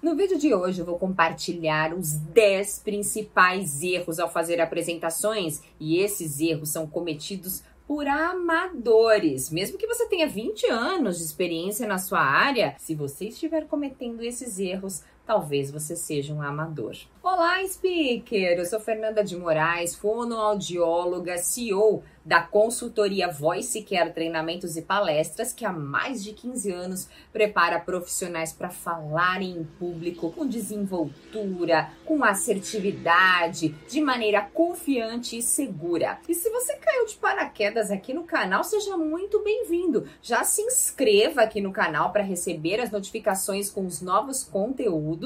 No vídeo de hoje eu vou compartilhar os 10 principais erros ao fazer apresentações e esses erros são cometidos por amadores. Mesmo que você tenha 20 anos de experiência na sua área, se você estiver cometendo esses erros, talvez você seja um amador. Olá, speaker! Eu sou Fernanda de Moraes, fonoaudióloga, CEO da consultoria Voice Care Treinamentos e Palestras, que há mais de 15 anos prepara profissionais para falarem em público com desenvoltura, com assertividade, de maneira confiante e segura. E se você caiu de paraquedas aqui no canal, seja muito bem-vindo. Já se inscreva aqui no canal para receber as notificações com os novos conteúdos.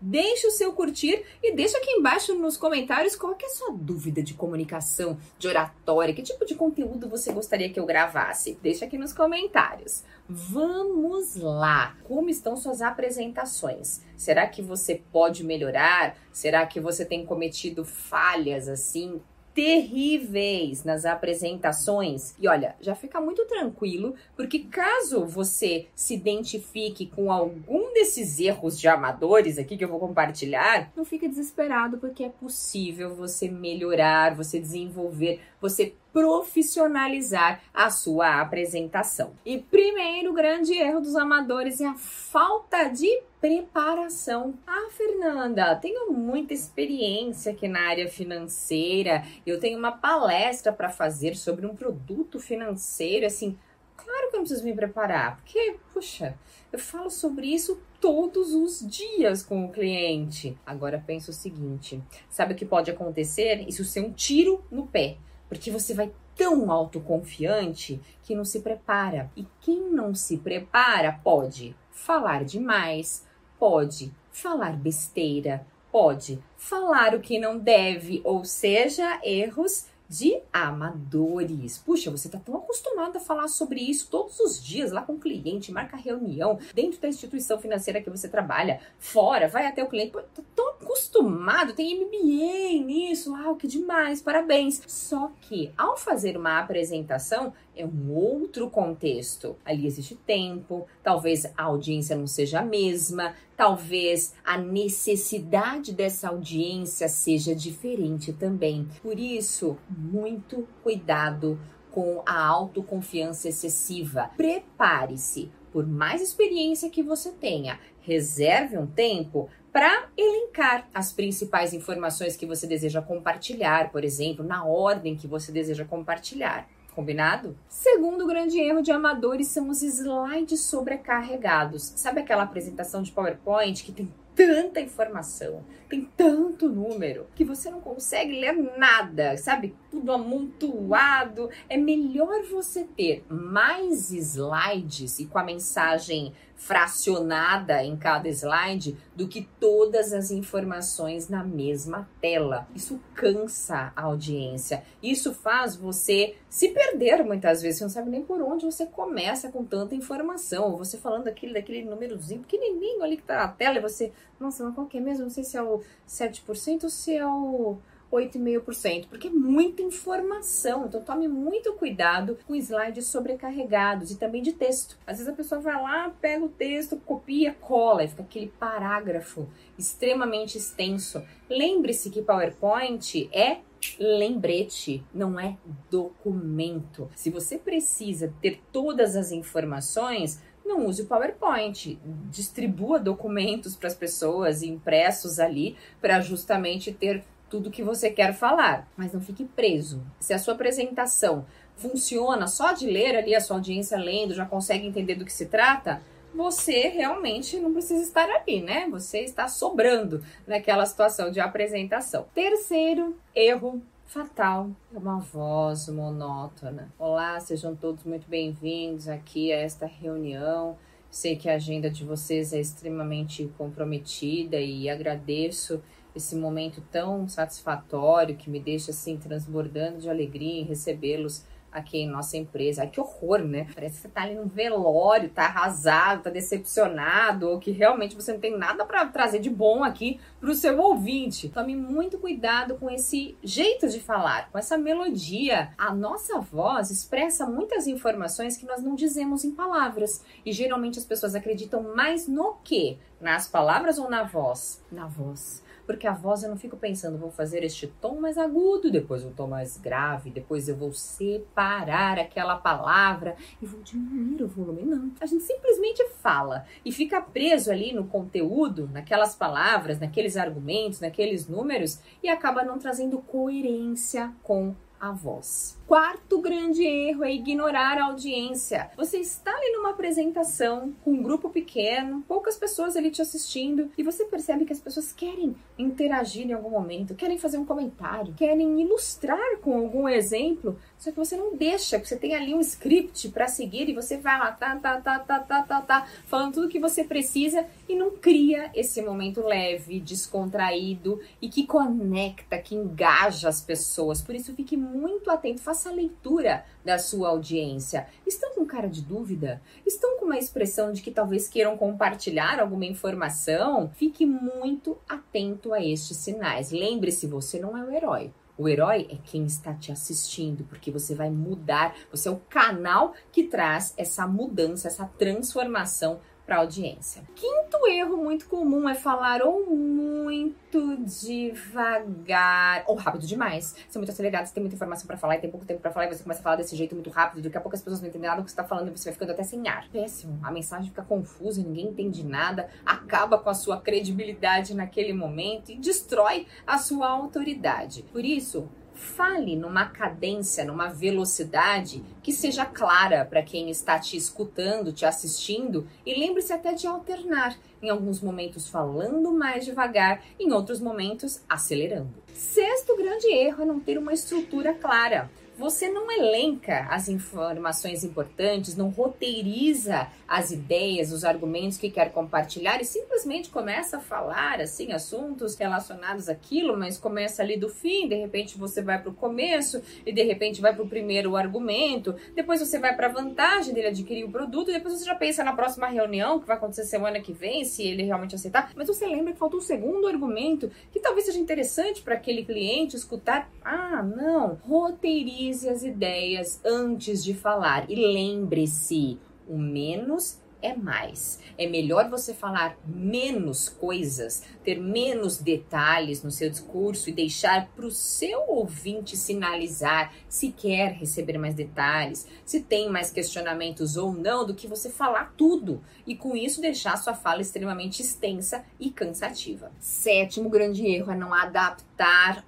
Deixe o seu curtir e deixa aqui embaixo nos comentários qual é a sua dúvida de comunicação, de oratória, que tipo de conteúdo você gostaria que eu gravasse. Deixa aqui nos comentários. Vamos lá! Como estão suas apresentações? Será que você pode melhorar? Será que você tem cometido falhas assim terríveis nas apresentações. E olha, já fica muito tranquilo, porque caso você se identifique com algum desses erros de amadores aqui que eu vou compartilhar, não fique desesperado, porque é possível você melhorar, você desenvolver, você profissionalizar a sua apresentação. E primeiro grande erro dos amadores é a falta de preparação. Ah, Fernanda, tenho muita experiência aqui na área financeira. Eu tenho uma palestra para fazer sobre um produto financeiro, assim, claro que eu preciso me preparar, porque, puxa, eu falo sobre isso todos os dias com o cliente. Agora pensa o seguinte: sabe o que pode acontecer? Isso ser um tiro no pé. Porque você vai tão autoconfiante que não se prepara. E quem não se prepara pode falar demais, pode falar besteira, pode falar o que não deve, ou seja, erros de amadores. Puxa, você está tão acostumado a falar sobre isso todos os dias lá com o cliente, marca reunião, dentro da instituição financeira que você trabalha, fora, vai até o cliente. Tá acostumado, tem MBA nisso, ah, que demais, parabéns. Só que ao fazer uma apresentação, é um outro contexto. Ali existe tempo, talvez a audiência não seja a mesma, talvez a necessidade dessa audiência seja diferente também. Por isso, muito cuidado com a autoconfiança excessiva. Prepare-se. Por mais experiência que você tenha, reserve um tempo para elencar as principais informações que você deseja compartilhar, por exemplo, na ordem que você deseja compartilhar. Combinado? Segundo grande erro de amadores são os slides sobrecarregados. Sabe aquela apresentação de PowerPoint que tem tanta informação, tem tanto número, que você não consegue ler nada, sabe? Tudo amontoado. É melhor você ter mais slides e com a mensagem fracionada em cada slide do que todas as informações na mesma tela. Isso cansa a audiência. Isso faz você se perder muitas vezes. Você não sabe nem por onde você começa com tanta informação. Você falando aquele, daquele númerozinho pequenininho ali que tá na tela e você, nossa, mas qual que é mesmo? Não sei se é o 7% ou se é o 8,5%, porque é muita informação. Então tome muito cuidado com slides sobrecarregados e também de texto. Às vezes a pessoa vai lá, pega o texto, copia, cola e fica aquele parágrafo extremamente extenso. Lembre-se que PowerPoint é lembrete, não é documento. Se você precisa ter todas as informações, não use o PowerPoint. Distribua documentos para as pessoas impressos ali para justamente ter tudo que você quer falar, mas não fique preso. Se a sua apresentação funciona só de ler ali, a sua audiência lendo, já consegue entender do que se trata, você realmente não precisa estar ali, né? Você está sobrando naquela situação de apresentação. Terceiro erro fatal é uma voz monótona. Olá, sejam todos muito bem-vindos aqui a esta reunião. Sei que a agenda de vocês é extremamente comprometida e agradeço esse momento tão satisfatório que me deixa assim transbordando de alegria em recebê-los aqui em nossa empresa. Ai, que horror, né? Parece que você tá ali num velório, tá arrasado, tá decepcionado, ou que realmente você não tem nada para trazer de bom aqui pro seu ouvinte. Tome muito cuidado com esse jeito de falar, com essa melodia. A nossa voz expressa muitas informações que nós não dizemos em palavras. E geralmente as pessoas acreditam mais no que? Nas palavras ou na voz? Na voz porque a voz eu não fico pensando, vou fazer este tom mais agudo, depois um tom mais grave, depois eu vou separar aquela palavra e vou diminuir o volume. Não, a gente simplesmente fala e fica preso ali no conteúdo, naquelas palavras, naqueles argumentos, naqueles números e acaba não trazendo coerência com a voz. Quarto grande erro é ignorar a audiência. Você está ali numa apresentação com um grupo pequeno, poucas pessoas ali te assistindo, e você percebe que as pessoas querem interagir em algum momento, querem fazer um comentário, querem ilustrar com algum exemplo, só que você não deixa, você tem ali um script para seguir e você vai lá, tá, tá, tá, tá, tá, tá, tá, falando tudo que você precisa e não cria esse momento leve, descontraído e que conecta, que engaja as pessoas. Por isso, fique muito atento, faça a leitura da sua audiência. Estão com cara de dúvida? Estão com uma expressão de que talvez queiram compartilhar alguma informação? Fique muito atento a estes sinais. Lembre-se, você não é o herói. O herói é quem está te assistindo, porque você vai mudar, você é o canal que traz essa mudança, essa transformação para audiência. Quinto erro muito comum é falar ou muito devagar ou rápido demais. Você é muito acelerado, você tem muita informação para falar e tem pouco tempo para falar e você começa a falar desse jeito muito rápido. Daqui a pouco as pessoas não entendem nada do que você está falando e você vai ficando até sem ar. Péssimo. A mensagem fica confusa, ninguém entende nada, acaba com a sua credibilidade naquele momento e destrói a sua autoridade. Por isso, fale numa cadência, numa velocidade que seja clara para quem está te escutando, te assistindo, e lembre-se até de alternar, em alguns momentos falando mais devagar, em outros momentos acelerando. Sexto grande erro é não ter uma estrutura clara. Você não elenca as informações importantes, não roteiriza as ideias, os argumentos que quer compartilhar e simplesmente começa a falar assim assuntos relacionados àquilo, mas começa ali do fim, de repente você vai para o começo e de repente vai para o primeiro argumento, depois você vai para a vantagem dele adquirir o produto, depois você já pensa na próxima reunião que vai acontecer semana que vem, se ele realmente aceitar, mas você lembra que faltou um segundo argumento que talvez seja interessante para aquele cliente escutar. Ah, não, roteiriza as ideias antes de falar. E lembre-se, o menos é mais. É melhor você falar menos coisas, ter menos detalhes no seu discurso e deixar para o seu ouvinte sinalizar se quer receber mais detalhes, se tem mais questionamentos ou não, do que você falar tudo e com isso deixar sua fala extremamente extensa e cansativa. Sétimo grande erro é não adaptar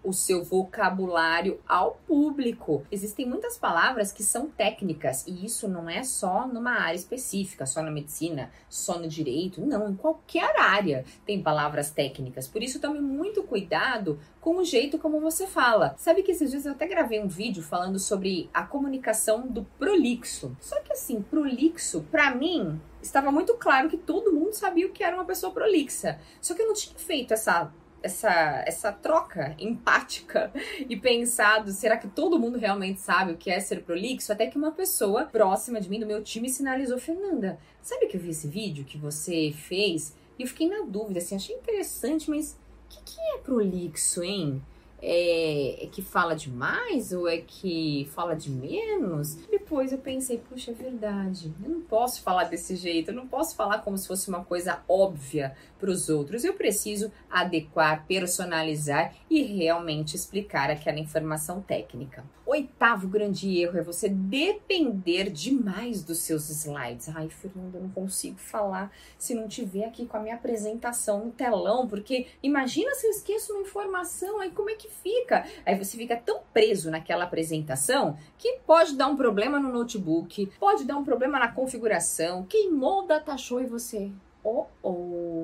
o seu vocabulário ao público. Existem muitas palavras que são técnicas e isso não é só numa área específica, só na medicina, só no direito, não, em qualquer área tem palavras técnicas. Por isso tome muito cuidado com o jeito como você fala. Sabe que esses dias eu até gravei um vídeo falando sobre a comunicação do prolixo. Só que assim, prolixo, para mim, estava muito claro que todo mundo sabia o que era uma pessoa prolixa. Só que eu não tinha feito essa essa, essa troca empática e pensado, será que todo mundo realmente sabe o que é ser prolixo? Até que uma pessoa próxima de mim, do meu time, sinalizou, Fernanda, sabe que eu vi esse vídeo que você fez? E eu fiquei na dúvida, assim, achei interessante, mas o que, que é prolixo, hein? É, é, que fala demais ou é que fala de menos? Depois eu pensei, puxa, é verdade. Eu não posso falar desse jeito, eu não posso falar como se fosse uma coisa óbvia para os outros. Eu preciso adequar, personalizar e realmente explicar aquela informação técnica. Oitavo grande erro é você depender demais dos seus slides. Ai, Fernanda, eu não consigo falar se não tiver aqui com a minha apresentação no telão, porque imagina se eu esqueço uma informação, aí como é que fica? Aí você fica tão preso naquela apresentação que pode dar um problema no notebook, pode dar um problema na configuração, queimou o data show e você oh, oh,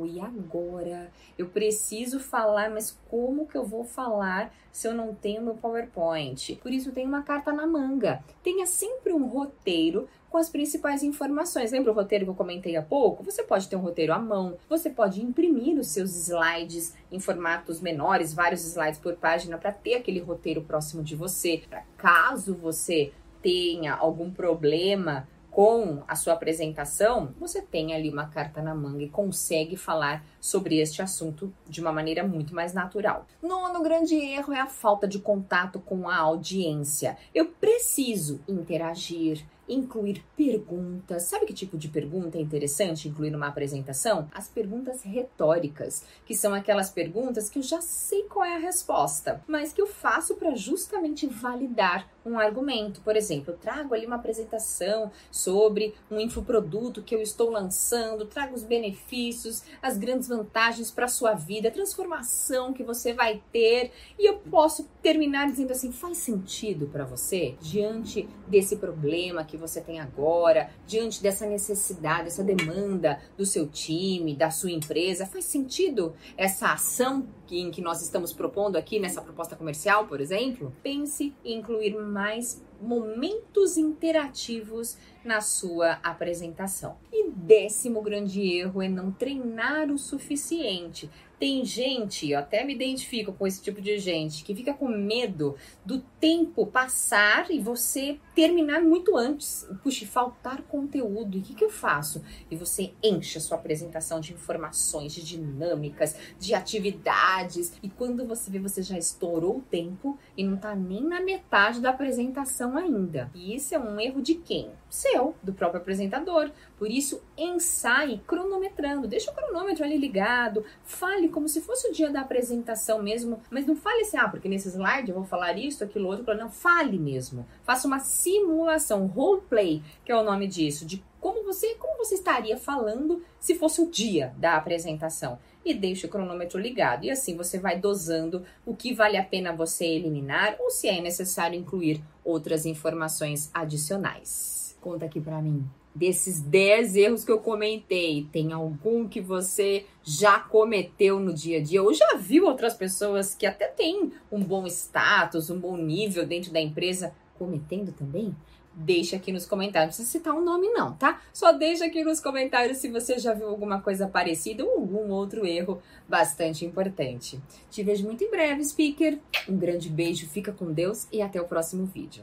e agora? Eu preciso falar, mas como que eu vou falar se eu não tenho meu PowerPoint? Por isso, tem uma carta na manga. Tenha sempre um roteiro com as principais informações. Lembra o roteiro que eu comentei há pouco? Você pode ter um roteiro à mão, você pode imprimir os seus slides em formatos menores, vários slides por página, para ter aquele roteiro próximo de você, para caso você tenha algum problema com a sua apresentação, você tem ali uma carta na manga e consegue falar sobre este assunto de uma maneira muito mais natural. Nono grande erro é a falta de contato com a audiência. Eu preciso interagir, incluir perguntas. Sabe que tipo de pergunta é interessante incluir numa apresentação? As perguntas retóricas, que são aquelas perguntas que eu já sei qual é a resposta, mas que eu faço para justamente validar um argumento. Por exemplo, eu trago ali uma apresentação sobre um infoproduto que eu estou lançando, trago os benefícios, as grandes vantagens para a sua vida, a transformação que você vai ter, e eu posso terminar dizendo assim: faz sentido para você diante desse problema que você tem agora, diante dessa necessidade, essa demanda do seu time, da sua empresa? Faz sentido essa ação em que nós estamos propondo aqui nessa proposta comercial, por exemplo? Pense em incluir mais momentos interativos na sua apresentação. E décimo grande erro é não treinar o suficiente. Tem gente, eu até me identifico com esse tipo de gente, que fica com medo do tempo passar e você terminar muito antes. Puxa, faltar conteúdo. E o que, que eu faço? E você enche a sua apresentação de informações, de dinâmicas, de atividades. E quando você vê, você já estourou o tempo e não tá nem na metade da apresentação ainda. E isso é um erro de quem? Seu, do próprio apresentador. Por isso, ensaie cronometrando. Deixa o cronômetro ali ligado. Fale como se fosse o dia da apresentação mesmo. Mas não fale assim, ah, porque nesse slide eu vou falar isso, aquilo, outro. Não, fale mesmo. Faça uma simulação, roleplay, que é o nome disso, de como você, como você estaria falando se fosse o dia da apresentação. E deixe o cronômetro ligado. E assim você vai dosando o que vale a pena você eliminar ou se é necessário incluir outras informações adicionais. Conta aqui para mim. Desses 10 erros que eu comentei, tem algum que você já cometeu no dia a dia ou já viu outras pessoas que até têm um bom status, um bom nível dentro da empresa cometendo também? Deixa aqui nos comentários. Não precisa citar um nome, não, tá? Só deixa aqui nos comentários se você já viu alguma coisa parecida ou algum outro erro bastante importante. Te vejo muito em breve, speaker. Um grande beijo, fica com Deus e até o próximo vídeo.